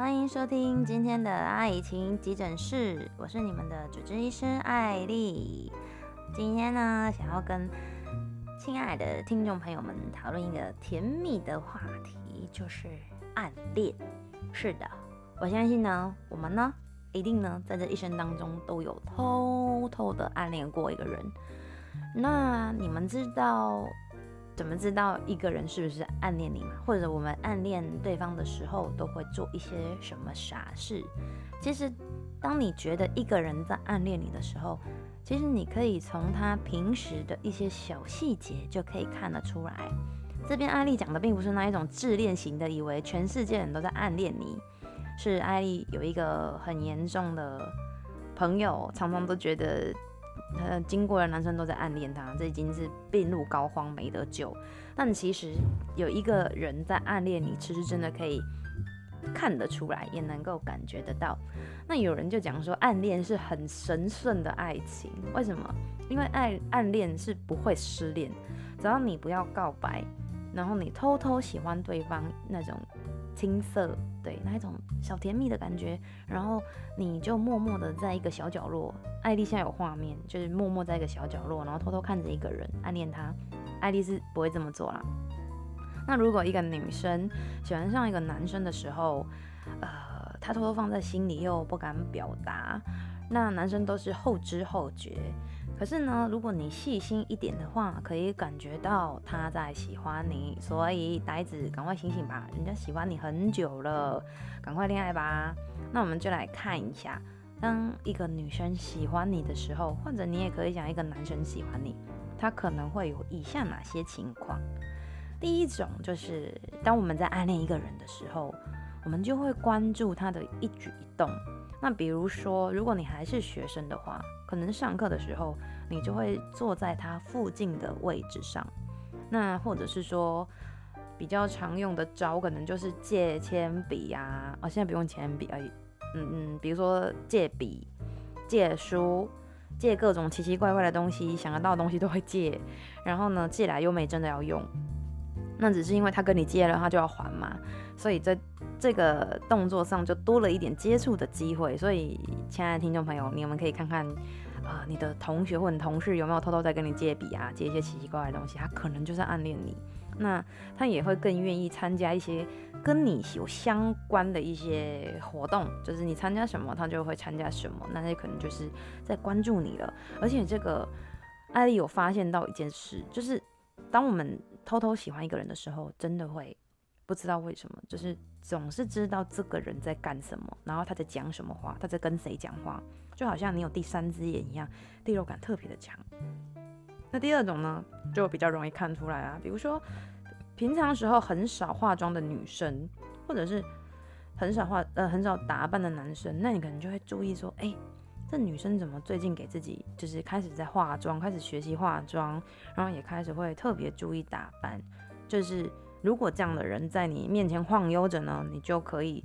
欢迎收听今天的爱情急诊室，我是你们的主治医师艾莉。今天呢，想要跟亲爱的听众朋友们讨论一个甜蜜的话题，就是暗恋。是的，我相信呢，我们呢，一定呢，在这一生当中都有偷偷的暗恋过一个人。那你们知道怎么知道一个人是不是暗恋你？或者我们暗恋对方的时候都会做一些什么傻事？其实，当你觉得一个人在暗恋你的时候，其实你可以从他平时的一些小细节就可以看得出来。这边艾莉讲的并不是那一种自恋型的，以为全世界人都在暗恋你。是艾莉有一个很严重的朋友，常常都觉得。呃，经过的男生都在暗恋他，这已经是病入膏肓，没得救。但其实有一个人在暗恋你，其实真的可以看得出来，也能够感觉得到。那有人就讲说，暗恋是很神圣的爱情，为什么？因为爱暗恋是不会失恋，只要你不要告白，然后你偷偷喜欢对方那种。青涩，对，那一种小甜蜜的感觉，然后你就默默的在一个小角落，艾丽现在有画面，就是默默在一个小角落，然后偷偷看着一个人暗恋他，艾丽是不会这么做啦。那如果一个女生喜欢上一个男生的时候，呃，她偷偷放在心里又不敢表达，那男生都是后知后觉。可是呢，如果你细心一点的话，可以感觉到他在喜欢你，所以呆子，赶快醒醒吧，人家喜欢你很久了，赶快恋爱吧。那我们就来看一下，当一个女生喜欢你的时候，或者你也可以讲一个男生喜欢你，他可能会有以下哪些情况？第一种就是，当我们在暗恋一个人的时候，我们就会关注他的一举一动。那比如说，如果你还是学生的话，可能上课的时候，你就会坐在他附近的位置上。那或者是说，比较常用的招，可能就是借铅笔呀。哦，现在不用铅笔而已。嗯嗯，比如说借笔、借书、借各种奇奇怪怪的东西，想得到的东西都会借。然后呢，借来又没真的要用，那只是因为他跟你借了，他就要还嘛。所以在这个动作上就多了一点接触的机会，所以亲爱的听众朋友，你们可以看看，啊、你的同学或者同事有没有偷偷在跟你借笔啊，借一些奇奇怪怪的东西，他可能就是暗恋你，那他也会更愿意参加一些跟你有相关的一些活动，就是你参加什么，他就会参加什么，那他可能就是在关注你了。而且这个艾莉有发现到一件事，就是当我们偷偷喜欢一个人的时候，真的会。不知道为什么，就是总是知道这个人在干什么，然后他在讲什么话，他在跟谁讲话，就好像你有第三只眼一样，第六感特别的强。那第二种呢，就比较容易看出来啊，比如说平常时候很少化妆的女生，或者是很少化呃很少打扮的男生，那你可能就会注意说，哎，这女生怎么最近给自己就是开始在化妆，开始学习化妆，然后也开始会特别注意打扮，就是。如果这样的人在你面前晃悠着呢，你就可以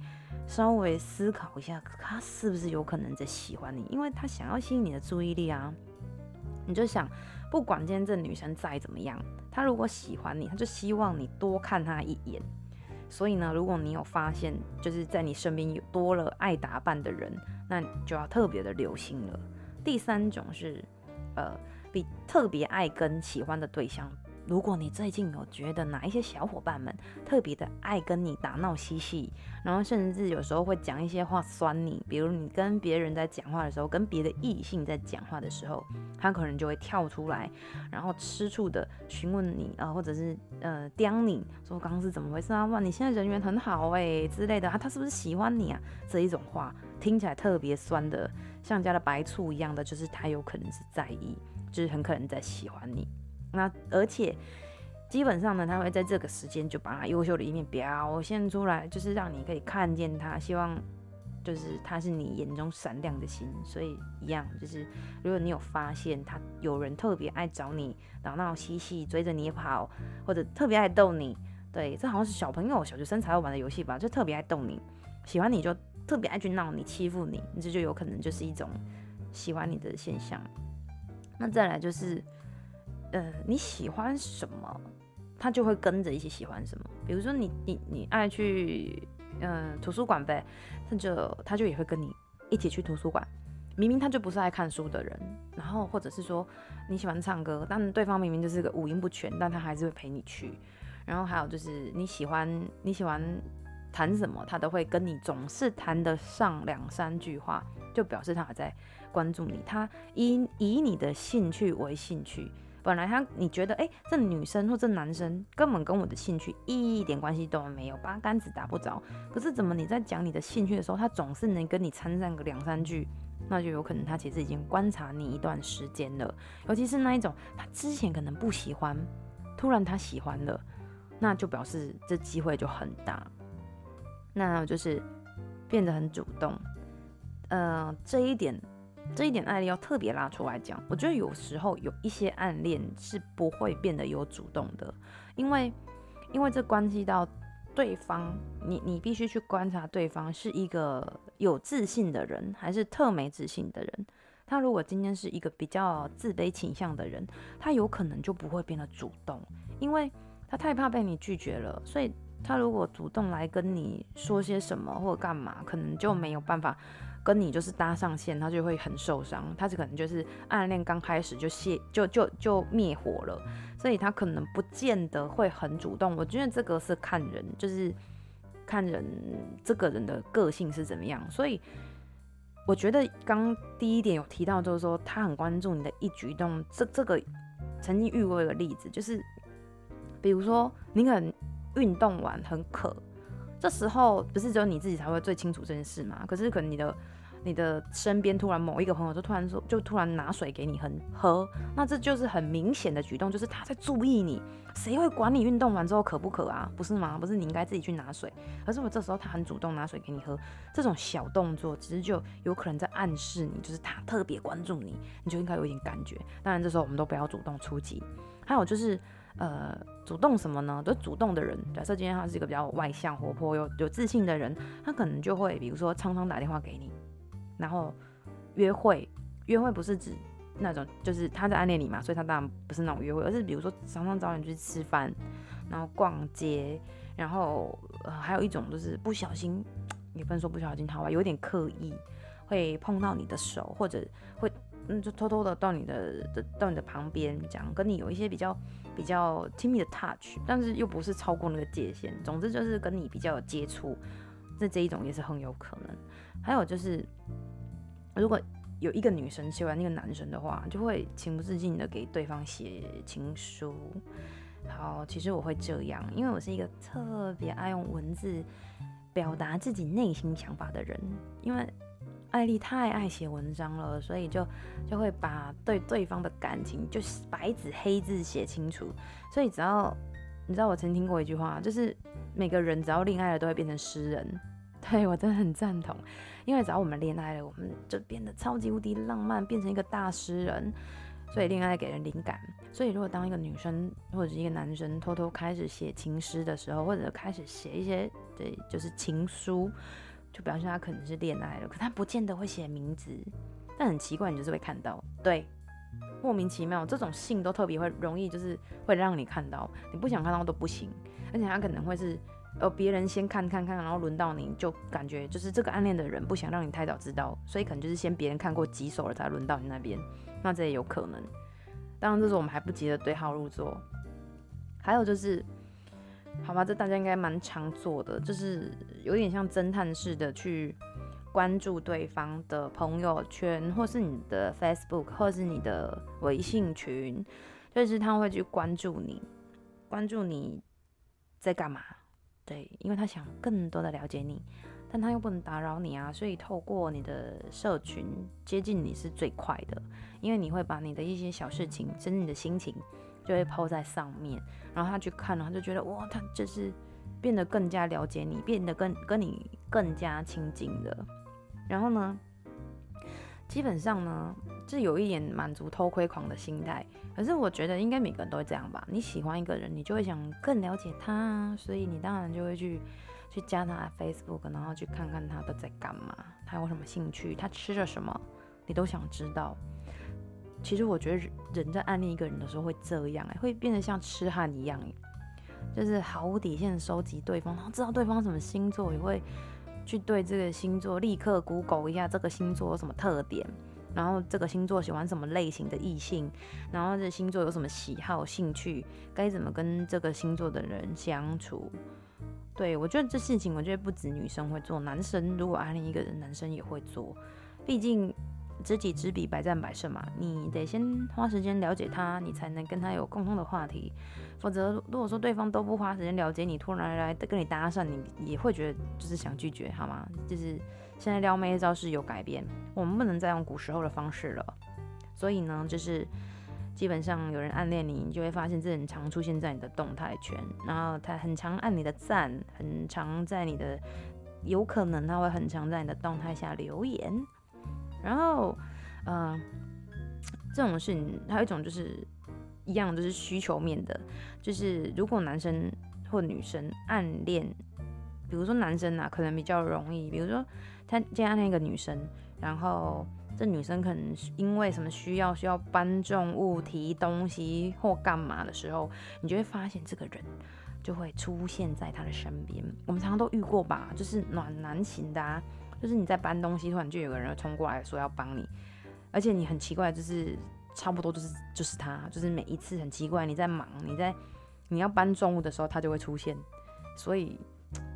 稍微思考一下，他是不是有可能在喜欢你，因为他想要吸引你的注意力啊。你就想，不管今天这女生再怎么样，她如果喜欢你，她就希望你多看她一眼。所以呢，如果你有发现，就是在你身边有多了爱打扮的人，那就要特别的留心了。第三种是，呃，比特别爱跟喜欢的对象。如果你最近有觉得哪一些小伙伴们特别的爱跟你打闹嬉戏，然后甚至有时候会讲一些话酸你，比如你跟别人在讲话的时候，跟别的异性在讲话的时候，他可能就会跳出来，然后吃醋的询问你啊、或者是呃刁你说刚刚是怎么回事啊？哇，你现在人缘很好哎、欸、之类的啊，他是不是喜欢你啊？这一种话听起来特别酸的，像加了白醋一样的，就是他有可能是在意，就是很可能在喜欢你。那而且基本上呢，他会在这个时间就把他优秀的一面表现出来，就是让你可以看见他，希望就是他是你眼中闪亮的星。所以一样，就是如果你有发现他有人特别爱找你闹闹嬉戏，追着你跑，或者特别爱逗你，对，这好像是小朋友小学生才会玩的游戏吧，就特别爱逗你，喜欢你就特别爱去闹你，欺负你，这就有可能就是一种喜欢你的现象。那再来就是。呃，你喜欢什么，他就会跟着一起喜欢什么。比如说你，你你爱去嗯、图书馆呗，他就他就也会跟你一起去图书馆。明明他就不是爱看书的人，然后或者是说你喜欢唱歌，但对方明明就是个五音不全，但他还是会陪你去。然后还有就是你喜欢你喜欢谈什么，他都会跟你总是谈得上两三句话，就表示他还在关注你。他以以你的兴趣为兴趣，本来他你觉得哎，这女生或这男生根本跟我的兴趣一点关系都没有，八竿子打不着。可是怎么你在讲你的兴趣的时候，他总是能跟你掺上个两三句？那就有可能他其实已经观察你一段时间了，尤其是那一种他之前可能不喜欢，突然他喜欢了，那就表示这机会就很大，那就是变得很主动。呃，这一点这一点案例要特别拉出来讲，我觉得有时候有一些暗恋是不会变得有主动的，因为因为这关系到。对方，你你必须去观察对方是一个有自信的人，还是特没自信的人。他如果今天是一个比较自卑倾向的人，他有可能就不会变得主动，因为他太怕被你拒绝了。所以他如果主动来跟你说些什么或者干嘛，可能就没有办法跟你就是搭上线，他就会很受伤。他是可能就是暗恋刚开始就泄就就就灭火了。所以他可能不见得会很主动，我觉得这个是看人，就是看人这个人的个性是怎么样。所以我觉得刚第一点有提到，就是说他很关注你的一举一动。这这个曾经遇过一个例子，就是比如说你可能运动完很渴，这时候不是只有你自己才会最清楚这件事嘛？可是可能你的。你的身边突然某一个朋友就突然说，就突然拿水给你喝喝，那这就是很明显的举动，就是他在注意你。谁会管你运动完之后渴不渴啊？不是吗？不是你应该自己去拿水，可是我这时候他很主动拿水给你喝，这种小动作其实就有可能在暗示你，就是他特别关注你，你就应该有一点感觉。当然这时候我们都不要主动出击。还有就是呃，主动什么呢？都主动的人，假设今天他是一个比较外向、活泼、有有自信的人，他可能就会比如说常常打电话给你。然后约会，约会不是指那种，就是他在暗恋你嘛，所以他当然不是那种约会，而是比如说常常找你去吃饭，然后逛街，然后、呃、还有一种就是不小心，也不能说不小心，好吧，有点刻意会碰到你的手，或者会嗯就偷偷的到你的的到你的旁边，这样跟你有一些比较比较亲密的 touch，但是又不是超过那个界限，总之就是跟你比较有接触，那这一种也是很有可能。还有就是，如果有一个女生喜欢那个男生的话，就会情不自禁的给对方写情书。好，其实我会这样，因为我是一个特别爱用文字表达自己内心想法的人。因为艾丽太爱写文章了，所以就就会把对对方的感情就是白纸黑字写清楚。所以只要你知道，我曾听过一句话，就是每个人只要恋爱了，都会变成诗人。对，我真的很赞同，因为只要我们恋爱了，我们就变得超级无敌浪漫，变成一个大诗人。所以恋爱给人灵感。所以如果当一个女生或者是一个男生偷偷开始写情诗的时候，或者开始写一些对，就是情书，就表示他可能是恋爱了。可他不见得会写名字，但很奇怪，你就是会看到，对，莫名其妙，这种信都特别会容易，就是会让你看到，你不想看到都不行，而且他可能会是。呃，别人先看看看，然后轮到你就感觉就是这个暗恋的人不想让你太早知道，所以可能就是先别人看过几手了才轮到你那边，那这也有可能。当然，这时候我们还不急着对号入座。还有就是，好吧，这大家应该蛮常做的，就是有点像侦探似的去关注对方的朋友圈，或是你的 Facebook，或是你的微信群，就是他会去关注你，关注你在干嘛。对，因为他想更多的了解你，但他又不能打扰你啊，所以透过你的社群接近你是最快的，因为你会把你的一些小事情，甚至你的心情，就会抛在上面，然后他去看了，他就觉得哇，他就是变得更加了解你，变得更跟你更加亲近的，然后呢，基本上呢。是有一点满足偷窥狂的心态，可是我觉得应该每个人都会这样吧。你喜欢一个人，你就会想更了解他，所以你当然就会去去加他 Facebook，然后去看看他都在干嘛，他有什么兴趣，他吃了什么，你都想知道。其实我觉得人在暗恋一个人的时候会这样，会变得像痴汉一样。就是毫无底线收集对方，然后知道对方什么星座，也会去对这个星座立刻 Google 一下这个星座有什么特点，然后这个星座喜欢什么类型的异性，然后这星座有什么喜好、兴趣，该怎么跟这个星座的人相处。对，我觉得这事情，我觉得不止女生会做，男生如果暗恋一个人，男生也会做。毕竟知己知彼，百战百胜嘛。你得先花时间了解他，你才能跟他有共同的话题。否则，如果说对方都不花时间了解你，突然来跟你搭讪，你也会觉得就是想拒绝，好吗？就是现在撩妹招式有改变，我们不能再用古时候的方式了。所以呢，就是。基本上有人暗恋你，你就会发现这很常出现在你的动态圈，然后他很常按你的赞，很常在你的，有可能他会很常在你的动态下留言，然后，呃，这种事情还有一种就是一样，就是需求面的，就是如果男生或女生暗恋，比如说男生啊，可能比较容易，比如说他今天暗恋一个女生，然后。这女生可能因为什么需要，需要搬重物、提东西或干嘛的时候，你就会发现这个人就会出现在他的身边。我们常常都遇过吧，就是暖男型的啊，就是你在搬东西，突然就有个人冲过来说要帮你，而且你很奇怪，就是差不多就是就是他，就是每一次很奇怪，你在忙，你在你要搬重物的时候，他就会出现。所以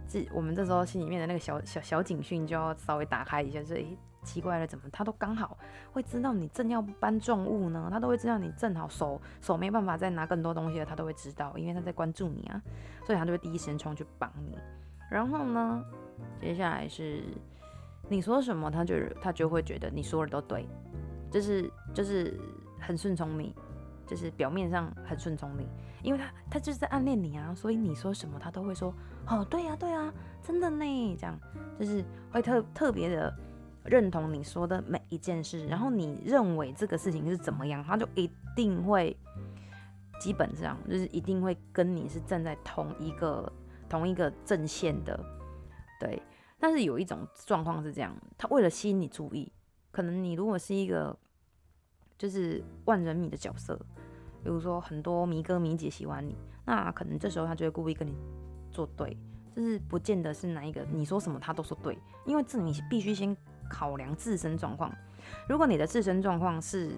这我们这时候心里面的那个小小小警讯就要稍微打开一下，所以。奇怪了，怎么他都刚好会知道你正要搬重物呢？他都会知道你正好手手没办法再拿更多东西了，他都会知道，因为他在关注你啊，所以他就会第一时间冲去帮你。然后呢，接下来是你说什么，他就他就会觉得你说的都对，就是就是很顺从你，就是表面上很顺从你，因为他他就是在暗恋你啊，所以你说什么他都会说哦，对呀对呀，真的呢，这样就是会特特别的。认同你说的每一件事，然后你认为这个事情是怎么样，他就一定会，基本上就是一定会跟你是站在同一个同一个阵线的，对。但是有一种状况是这样，他为了吸引你注意，可能你如果是一个就是万人迷的角色，比如说很多迷哥迷姐喜欢你，那可能这时候他就会故意跟你作对，就是不见得是哪一个你说什么他都说对，因为这你必须先。考量自身状况，如果你的自身状况是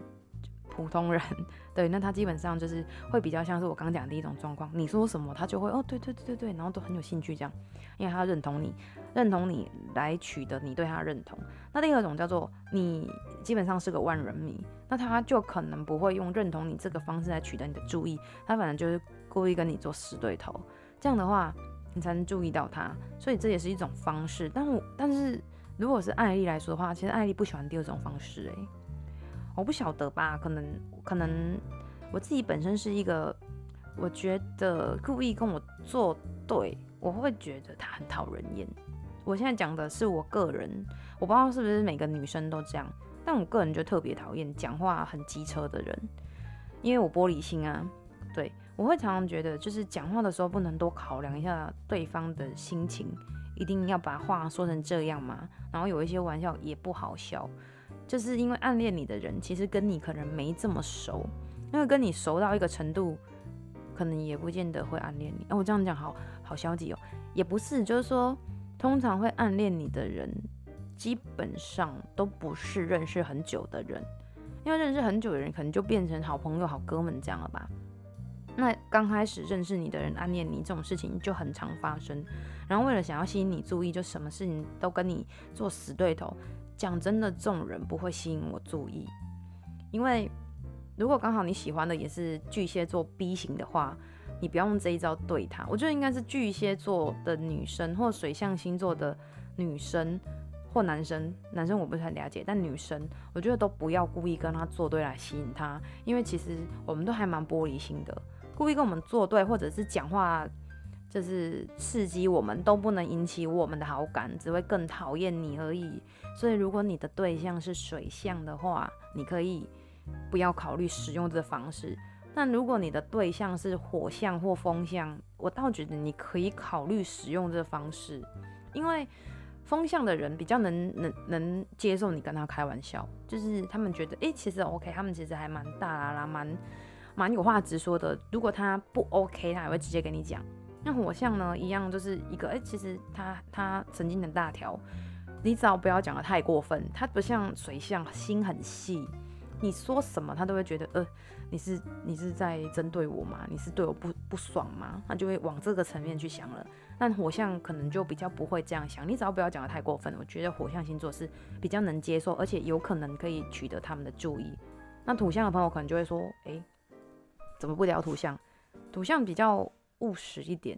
普通人，对，那他基本上就是会比较像是我刚讲的第一种状况。你说什么，他就会哦，对对对对对，然后都很有兴趣这样，因为他认同你，认同你来取得你对他认同。那第二种叫做你基本上是个万人迷，那他就可能不会用认同你这个方式来取得你的注意，他反正就是故意跟你做死对头，这样的话你才能注意到他，所以这也是一种方式。但我但是。如果是艾丽来说的话，其实艾丽不喜欢第二种方式，欸，诶，我不晓得吧？可能可能我自己本身是一个，我觉得故意跟我作对，我会觉得他很讨人厌。我现在讲的是我个人，我不知道是不是每个女生都这样，但我个人就特别讨厌讲话很机车的人，因为我玻璃心啊，对，我会常常觉得，就是讲话的时候不能多考量一下对方的心情。一定要把话说成这样吗？然后有一些玩笑也不好笑，就是因为暗恋你的人其实跟你可能没这么熟，因为跟你熟到一个程度，可能也不见得会暗恋你。哦，我这样讲好好消极哦，也不是，就是说通常会暗恋你的人，基本上都不是认识很久的人，因为认识很久的人可能就变成好朋友、好哥们这样了吧。那刚开始认识你的人暗恋你这种事情就很常发生，然后为了想要吸引你注意，就什么事情都跟你做死对头。讲真的，这种人不会吸引我注意，因为如果刚好你喜欢的也是巨蟹座 B 型的话，你不要用这一招对他。我觉得应该是巨蟹座的女生或水象星座的女生或男生，男生我不是很了解，但女生我觉得都不要故意跟他作对来吸引他，因为其实我们都还蛮玻璃心的。故意跟我们作对，或者是讲话就是刺激我们，都不能引起我们的好感，只会更讨厌你而已。所以，如果你的对象是水象的话，你可以不要考虑使用这方式。但如果你的对象是火象或风象，我倒觉得你可以考虑使用这方式，因为风象的人比较能能能接受你跟他开玩笑，就是他们觉得，诶、其实 OK，他们其实还蛮大啦啦，蛮。蛮有话直说的，如果他不 OK，他也会直接跟你讲。那火象呢，一样就是一个，哎、其实他他神经很大条，你只要不要讲得太过分，他不像水象，心很细，你说什么他都会觉得，呃，你是你是在针对我吗？你是对我不不爽吗？他就会往这个层面去想了。但火象可能就比较不会这样想，你只要不要讲得太过分，我觉得火象星座是比较能接受，而且有可能可以取得他们的注意。那土象的朋友可能就会说，哎、怎么不聊土象？土象比较。务实一点，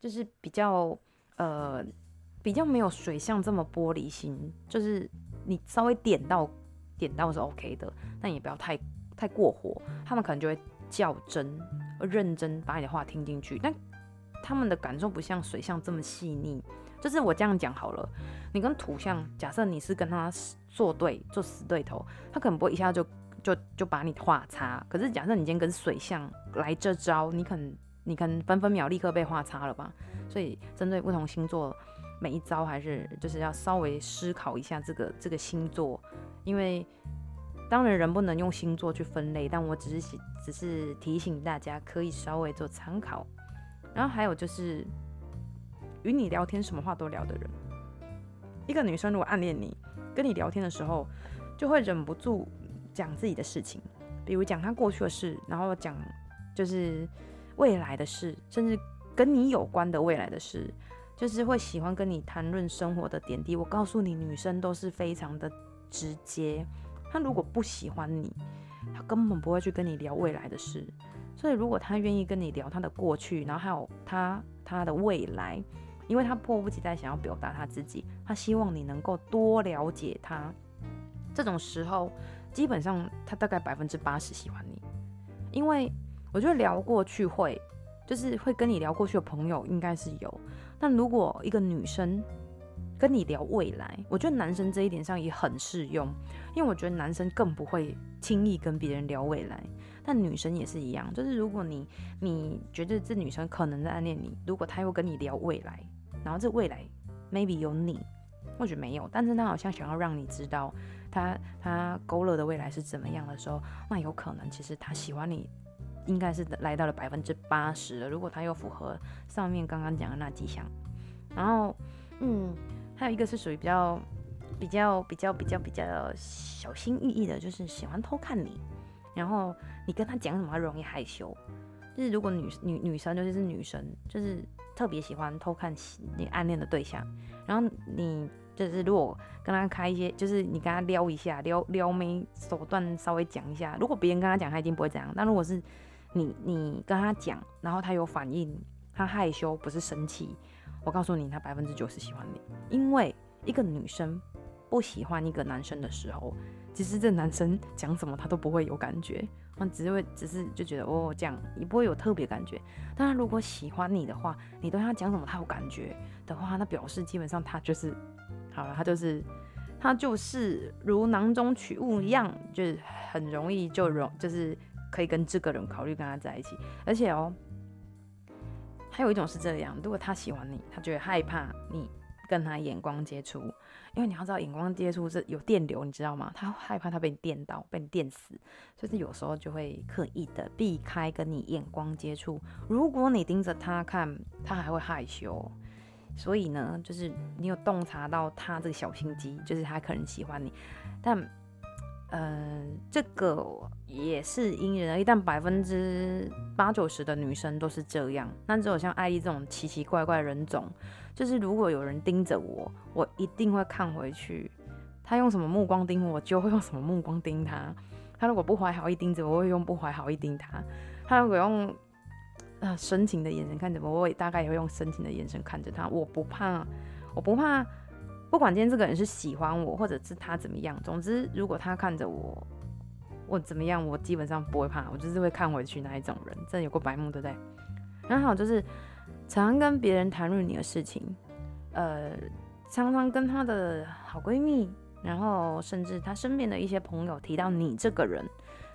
就是比较呃比较没有水象这么玻璃心，就是你稍微点到点到是 OK 的，但也不要太太过火，他们可能就会较真、认真把你的话听进去，但他们的感受不像水象这么细腻。就是我这样讲好了，你跟土象，假设你是跟他作对做死对头，他可能不会一下就就就把你话插。可是假设你今天跟水象来这招，你可能。你可能分分秒立刻被画叉了吧？所以针对不同星座，每一招还是就是要稍微思考一下这个这个星座，因为当然人不能用星座去分类，但我只是只是提醒大家可以稍微做参考。然后还有就是与你聊天什么话都聊的人，一个女生如果暗恋你，跟你聊天的时候就会忍不住讲自己的事情，比如讲她过去的事，然后讲就是。未来的事，甚至跟你有关的未来的事，就是会喜欢跟你谈论生活的点滴。我告诉你，女生都是非常的直接。她如果不喜欢你，她根本不会去跟你聊未来的事。所以，如果她愿意跟你聊她的过去，然后还有她她的未来，因为她迫不及待想要表达她自己，她希望你能够多了解她。这种时候，基本上她大概百分之八十喜欢你，因为。我觉得聊过去会，就是会跟你聊过去的朋友应该是有，但如果一个女生跟你聊未来，我觉得男生这一点上也很适用，因为我觉得男生更不会轻易跟别人聊未来，但女生也是一样，就是如果你你觉得这女生可能在暗恋你，如果她又跟你聊未来，然后这未来 maybe 有你，或许没有，但是她好像想要让你知道她她勾勒的未来是怎么样的时候，那有可能其实她喜欢你。应该是来到了百分之八十了。如果他又符合上面刚刚讲的那几项，然后，嗯，还有一个是属于比较、比较、比较、比较、比较小心翼翼的，就是喜欢偷看你。然后你跟他讲什么，他容易害羞。就是如果女女女生，尤其是女生，就是特别喜欢偷看你暗恋的对象。然后你就是如果跟他开一些，就是你跟他撩一下，撩撩妹手段稍微讲一下。如果别人跟他讲，他一定不会这样。但如果是你你跟他讲，然后他有反应，他害羞不是生气，我告诉你，他百分之九十喜欢你。因为一个女生不喜欢一个男生的时候，其实这男生讲什么他都不会有感觉，他只是会只是就觉得哦这样，也不会有特别感觉。但他如果喜欢你的话，你对他讲什么他有感觉的话，那表示基本上他就是好了，他就是他就是如囊中取物一样，就是很容易就容就是。可以跟这个人考虑跟他在一起，而且哦，还有一种是这样，如果他喜欢你，他就会害怕你跟他眼光接触，因为你要知道眼光接触是有电流，你知道吗？他害怕他被你电到，被你电死，所以有时候就会刻意的避开跟你眼光接触。如果你盯着他看，他还会害羞。所以呢，就是你有洞察到他这个小心机，就是他可能喜欢你，但。呃，这个也是因人而异，但百分之八九十的女生都是这样。那只有像艾丽这种奇奇怪怪的人种，就是如果有人盯着我，我一定会看回去。他用什么目光盯我，就会用什么目光盯他。他如果不怀好意盯着我，我会用不怀好意盯他。他如果用呃深情的眼神看着我，我也大概也会用深情的眼神看着他。我不怕，我不怕。不管今天这个人是喜欢我，或者是他怎么样，总之如果他看着我，我怎么样，我基本上不会怕，我就是会看回去那一种人。真的有过白目，对不对？然后就是常常跟别人谈论你的事情，呃，常常跟他的好闺蜜，然后甚至他身边的一些朋友提到你这个人。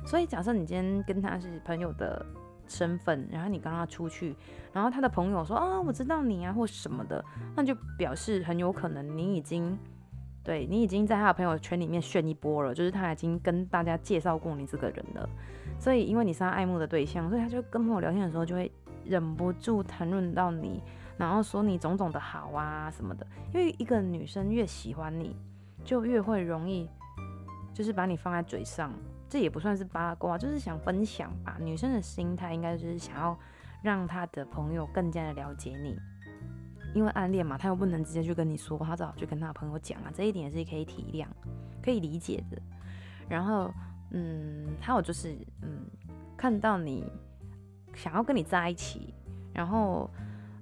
所以假设你今天跟他是朋友的。身份，然后你跟他出去，然后他的朋友说啊，我知道你啊，或什么的，那就表示很有可能你已经，对，你已经在他的朋友圈里面炫一波了，就是他已经跟大家介绍过你这个人了。所以因为你是他爱慕的对象，所以他就跟朋友聊天的时候就会忍不住谈论到你，然后说你种种的好啊什么的。因为一个女生越喜欢你，就越会容易，就是把你放在嘴上。这也不算是八卦，就是想分享吧。女生的心态应该就是想要让她的朋友更加的了解你，因为暗恋嘛，她又不能直接去跟你说，她只好去跟她朋友讲啊。这一点也是可以体谅、可以理解的。然后，嗯，还有就是，嗯，看到你想要跟你在一起，然后，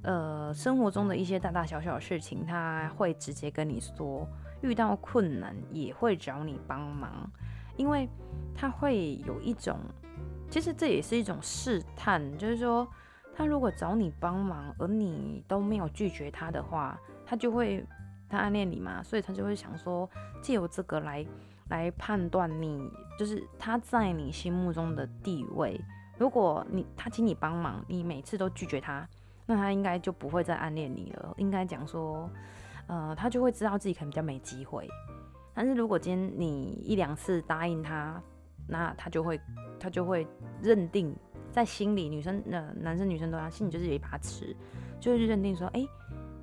呃，生活中的一些大大小小的事情，他会直接跟你说，遇到困难也会找你帮忙。因为他会有一种，其实这也是一种试探，就是说，他如果找你帮忙，而你都没有拒绝他的话，他就会他暗恋你嘛，所以他就会想说，借由这个来来判断你，就是他在你心目中的地位。如果你他请你帮忙，你每次都拒绝他，那他应该就不会再暗恋你了。应该讲说，呃，他就会知道自己可能比较没机会。但是如果今天你一两次答应他，那他就会他就会认定在心里，女生呃男生女生都要心里就是有一把尺，就是认定说，哎、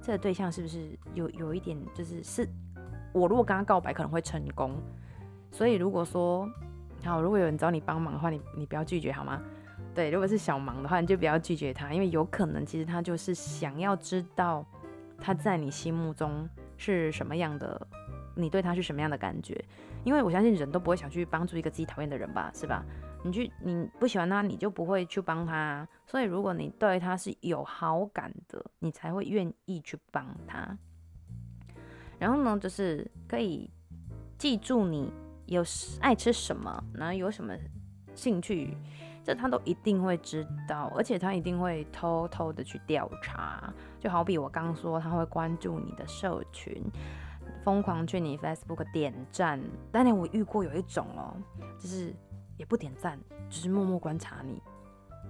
这个对象是不是有有一点就是是，我如果跟他告白可能会成功，所以如果说好，如果有人找你帮忙的话，你你不要拒绝好吗？对，如果是小忙的话，你就不要拒绝他，因为有可能其实他就是想要知道他在你心目中是什么样的。你对他是什么样的感觉？因为我相信人都不会想去帮助一个自己讨厌的人吧，是吧？你去你不喜欢他，你就不会去帮他。所以如果你对他是有好感的，你才会愿意去帮他。然后呢，就是可以记住你有爱吃什么，然后有什么兴趣，这他都一定会知道，而且他一定会偷偷的去调查。就好比我刚说，他会关注你的社群。疯狂去你 Facebook 点赞，当年我遇过有一种哦，就是也不点赞，就是默默观察你，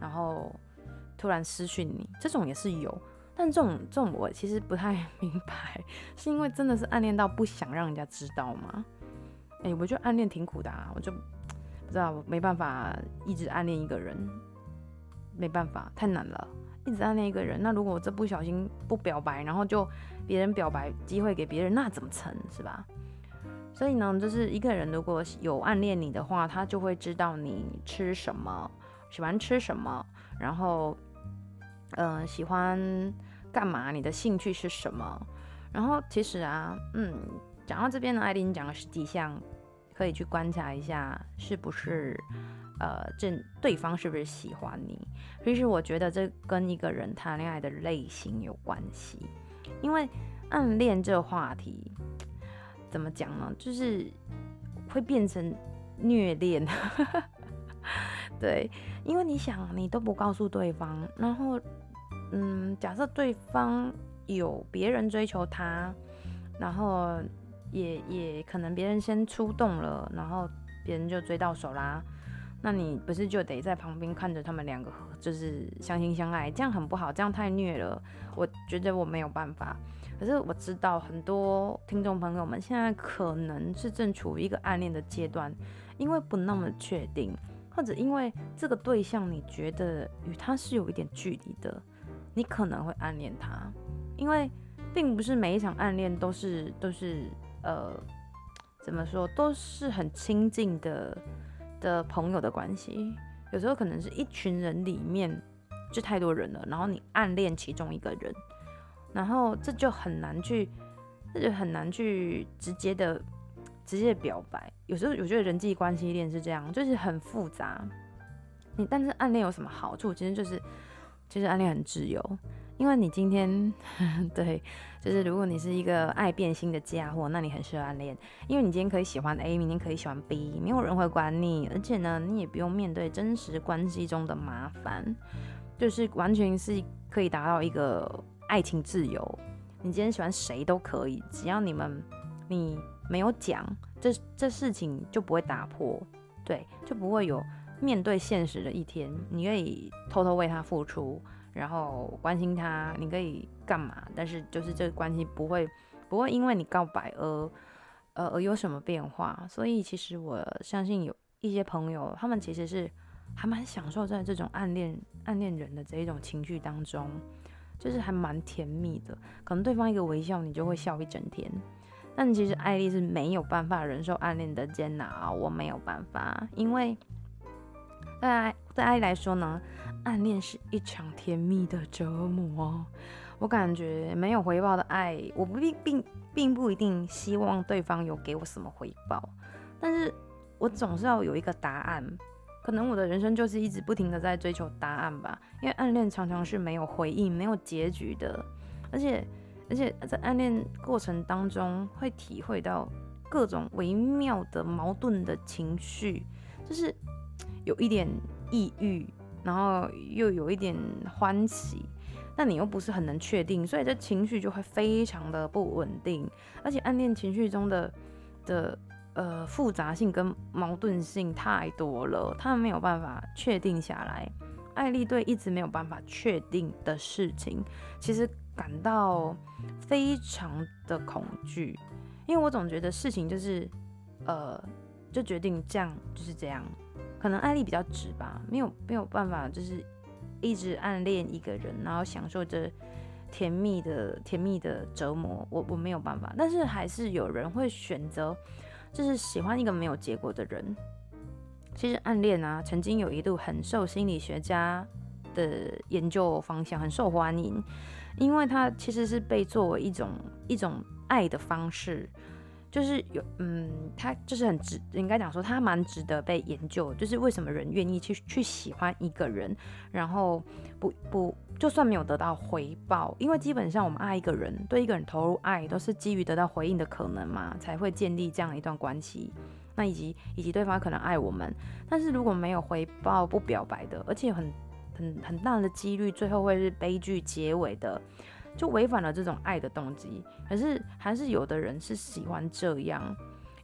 然后突然私讯你，这种也是有。但这种这种我其实不太明白，是因为真的是暗恋到不想让人家知道吗？哎、我觉得暗恋挺苦的啊，我就不知道，我没办法一直暗恋一个人，没办法，太难了。一直暗恋一个人，那如果我这不小心不表白，然后就别人表白机会给别人，那怎么成是吧？所以呢，就是一个人如果有暗恋你的话，他就会知道你吃什么，喜欢吃什么，然后，呃，喜欢干嘛，你的兴趣是什么。然后其实啊，嗯，讲到这边呢，艾琳讲了十几项，可以去观察一下是不是。呃，这对方是不是喜欢你？其实我觉得这跟一个人谈恋爱的类型有关系。因为暗恋这个话题怎么讲呢？就是会变成虐恋。对，因为你想，你都不告诉对方，然后，嗯，假设对方有别人追求他，然后也也可能别人先出动了，然后别人就追到手啦。那你不是就得在旁边看着他们两个就是相亲相爱，这样很不好，这样太虐了。我觉得我没有办法。可是我知道很多听众朋友们现在可能是正处于一个暗恋的阶段，因为不那么确定，或者因为这个对象你觉得与他是有一点距离的，你可能会暗恋他。因为并不是每一场暗恋都是都是呃怎么说都是很亲近的。的朋友的关系，有时候可能是一群人里面就太多人了，然后你暗恋其中一个人，然后这就很难去，这就很难去直接的直接表白。有时候我觉得人际关系链是这样，就是很复杂。你但是暗恋有什么好处？其实就是，其实暗恋很自由。因为你今天 对，就是如果你是一个爱变心的家伙，那你很适合暗恋。因为你今天可以喜欢 A，明天可以喜欢 B，没有人会管你，而且呢，你也不用面对真实关系中的麻烦，就是完全是可以达到一个爱情自由。你今天喜欢谁都可以，只要你们你没有讲，这这事情就不会打破，对，就不会有面对现实的一天。你可以偷偷为他付出。然后关心他，你可以干嘛？但是就是这个关系不会不会因为你告白而呃而有什么变化。所以其实我相信有一些朋友，他们其实是还蛮享受在这种暗恋暗恋人的这一种情绪当中，就是还蛮甜蜜的。可能对方一个微笑，你就会笑一整天。但其实艾丽是没有办法忍受暗恋的煎熬，我没有办法，因为对对艾莉来说呢，暗恋是一场甜蜜的折磨。我感觉没有回报的爱，我不并并并不一定希望对方有给我什么回报，但是我总是要有一个答案。可能我的人生就是一直不停的在追求答案吧，因为暗恋常常是没有回应、没有结局的，而且。而且在暗恋过程当中，会体会到各种微妙的矛盾的情绪，就是有一点抑郁，然后又有一点欢喜，但你又不是很能确定，所以这情绪就会非常的不稳定。而且暗恋情绪中的的呃复杂性跟矛盾性太多了，他们没有办法确定下来。艾莉对一直没有办法确定的事情，其实。感到非常的恐惧，因为我总觉得事情就是，呃，就决定这样就是这样。可能艾莉比较直吧，没有没有办法，就是一直暗恋一个人，然后享受着甜蜜的甜蜜的折磨。我我没有办法，但是还是有人会选择，就是喜欢一个没有结果的人。其实暗恋啊，曾经有一度很受心理学家的研究方向，很受欢迎。因为它其实是被作为一种一种爱的方式，就是有嗯，他就是很值，应该讲说他蛮值得被研究。就是为什么人愿意去去喜欢一个人，然后不不就算没有得到回报，因为基本上我们爱一个人，对一个人投入爱都是基于得到回应的可能嘛，才会建立这样一段关系。那以及以及对方可能爱我们，但是如果没有回报，不表白的，而且很。很很大的几率，最后会是悲剧结尾的，就违反了这种爱的动机。可是还是有的人是喜欢这样，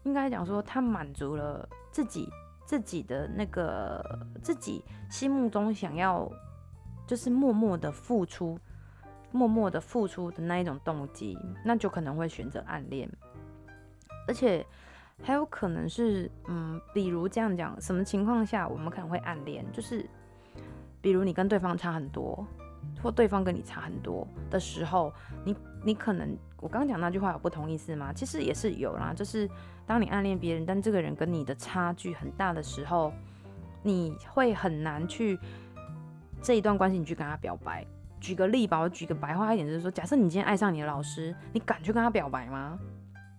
应该讲说他满足了自己自己的那个自己心目中想要，就是默默的付出，默默的付出的那一种动机，那就可能会选择暗恋，而且还有可能是，嗯，比如这样讲，什么情况下我们可能会暗恋，就是。比如你跟对方差很多，或对方跟你差很多的时候，你你可能我刚刚讲那句话有不同意思吗？其实也是有啦，就是当你暗恋别人，但这个人跟你的差距很大的时候，你会很难去这一段关系你去跟他表白。举个例吧，我举个白话一点，就是说，假设你今天爱上你的老师，你敢去跟他表白吗？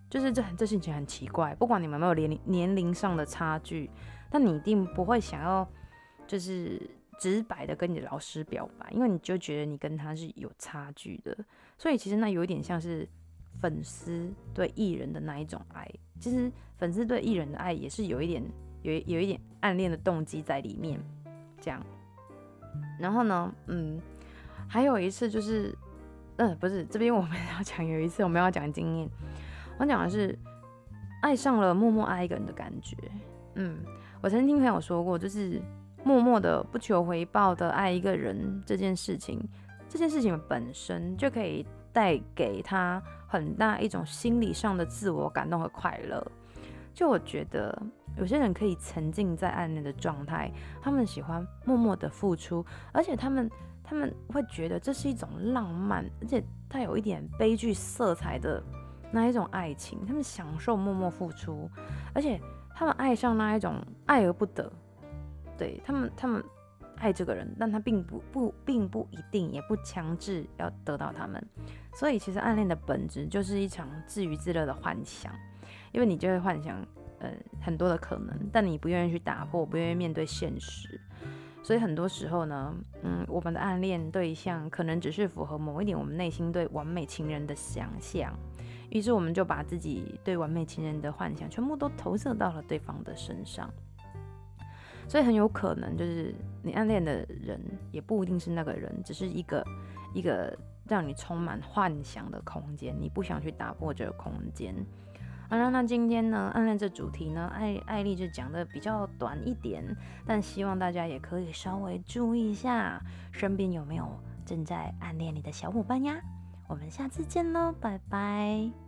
就是这这事情很奇怪，不管你们有没有年龄年龄上的差距，但你一定不会想要就是。直白的跟你的老师表白，因为你就觉得你跟他是有差距的，所以其实那有一点像是粉丝对艺人的那一种爱。其实粉丝对艺人的爱也是有一点有有一点暗恋的动机在里面，这样。然后呢，嗯，还有一次就是，嗯，不是这边我们要讲有一次我们要讲经验，我讲的是爱上了默默爱一个人的感觉。嗯，我曾经听朋友说过，就是。默默的不求回报的爱一个人这件事情，这件事情本身就可以带给他很大一种心理上的自我感动和快乐。就我觉得有些人可以沉浸在暗恋的状态，他们喜欢默默的付出，而且他们他们会觉得这是一种浪漫，而且带有一点悲剧色彩的那一种爱情。他们享受默默付出，而且他们爱上那一种爱而不得。对他们，他们爱这个人，但他并不不并不一定，也不强制要得到他们。所以，其实暗恋的本质就是一场自娱自乐的幻想，因为你就会幻想，呃，很多的可能，但你不愿意去打破，不愿意面对现实。所以很多时候呢，嗯，我们的暗恋对象可能只是符合某一点我们内心对完美情人的想象，于是我们就把自己对完美情人的幻想全部都投射到了对方的身上。所以很有可能就是你暗恋的人也不一定是那个人，只是一个一个让你充满幻想的空间，你不想去打破这个空间。好了，那今天呢，暗恋这主题呢，艾艾丽就讲的比较短一点，但希望大家也可以稍微注意一下，身边有没有正在暗恋你的小伙伴呀？我们下次见喽，拜拜。